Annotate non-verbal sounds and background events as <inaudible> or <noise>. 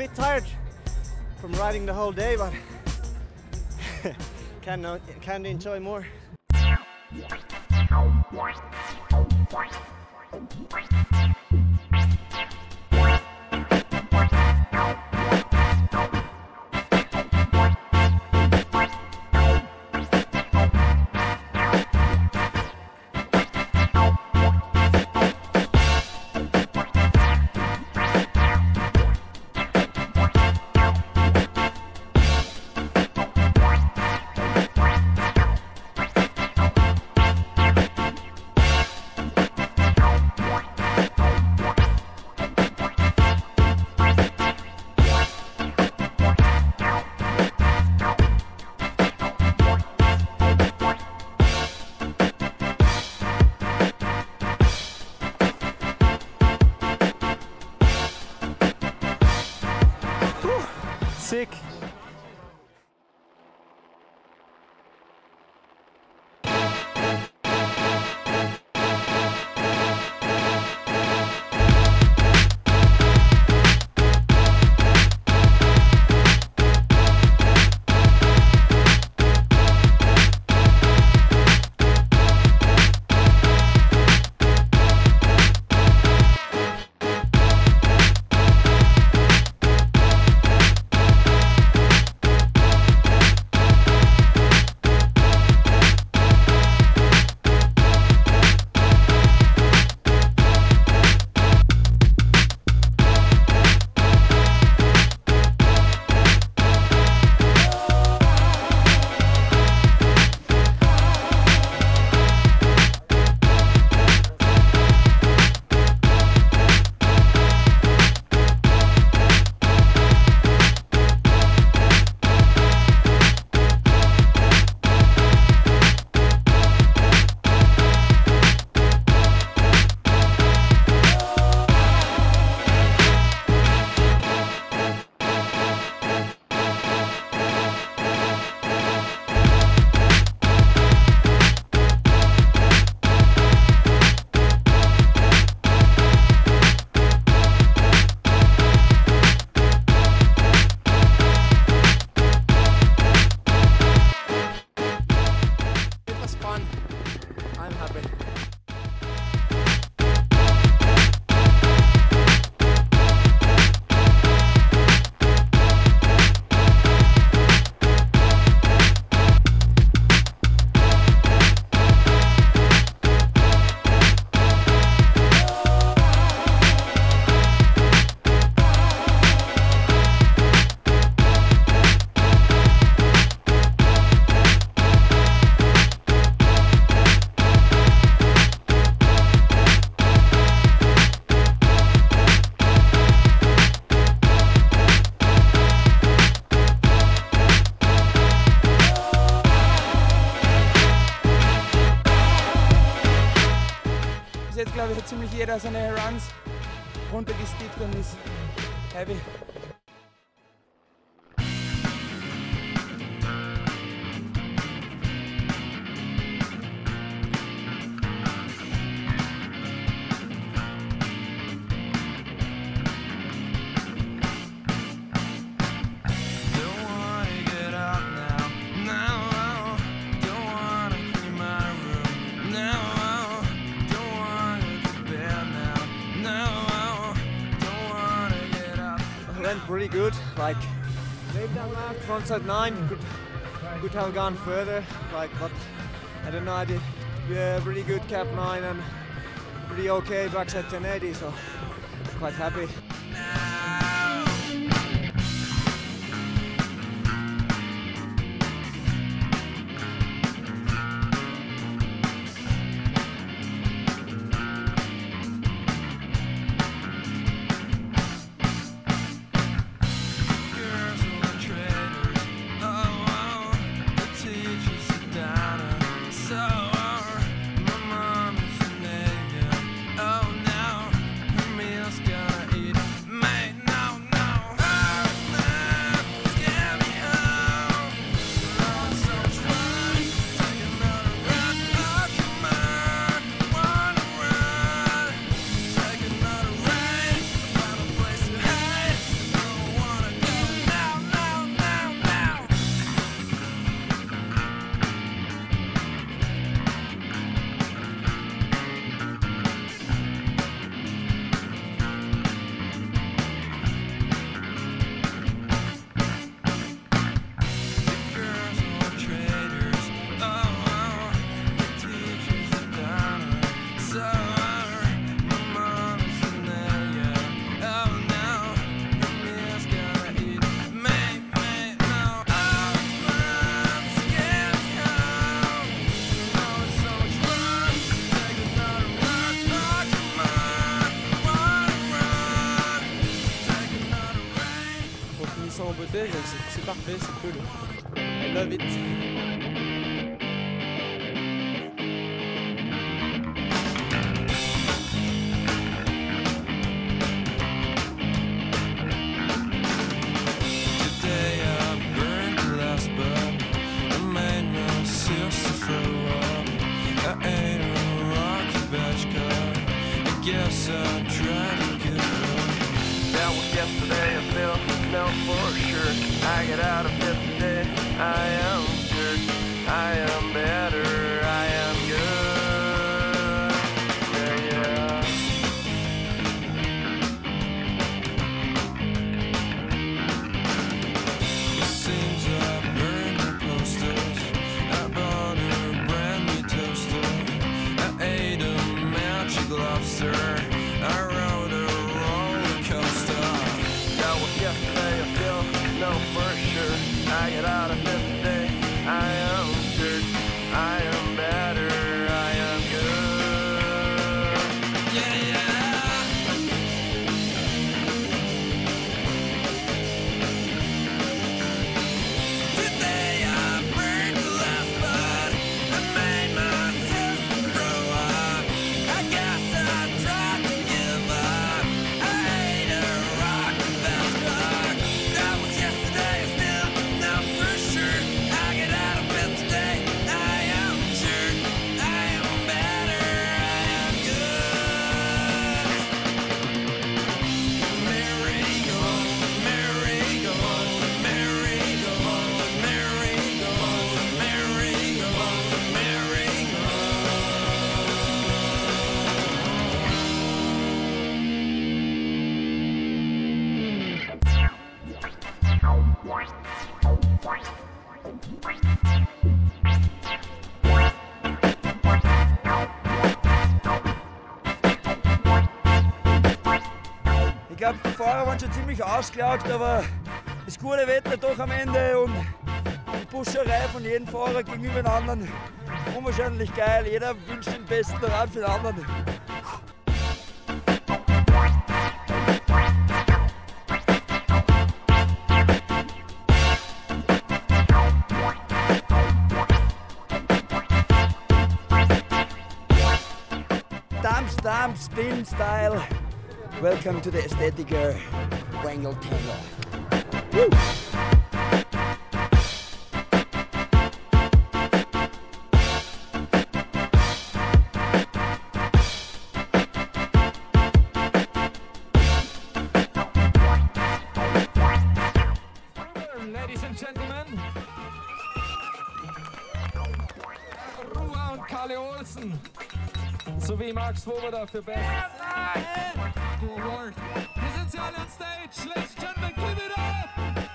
bit tired from riding the whole day, but <laughs> can uh, can enjoy more. Ziemlich jeder seine Runs runtergestickt und ist heavy. Went pretty good. Like maybe that last frontside nine could could have gone further. Like but I don't know. I did uh, pretty good cab nine and pretty okay backside 1080. So quite happy. c'est parfait, c'est cool. I love it. Ich glaube, die Fahrer waren schon ziemlich ausgelaugt, aber das gute Wetter doch am Ende und die Buscherei von jedem Fahrer gegenüber den anderen unwahrscheinlich geil. Jeder wünscht den besten Rad für den anderen. I'm Spin Style. Welcome to the Aesthetiker Wängl Tängl. Woo! Kalle Olsen. So Max Swoboda für Best. the Wir sind hier Stage, ladies and gentlemen, give it up!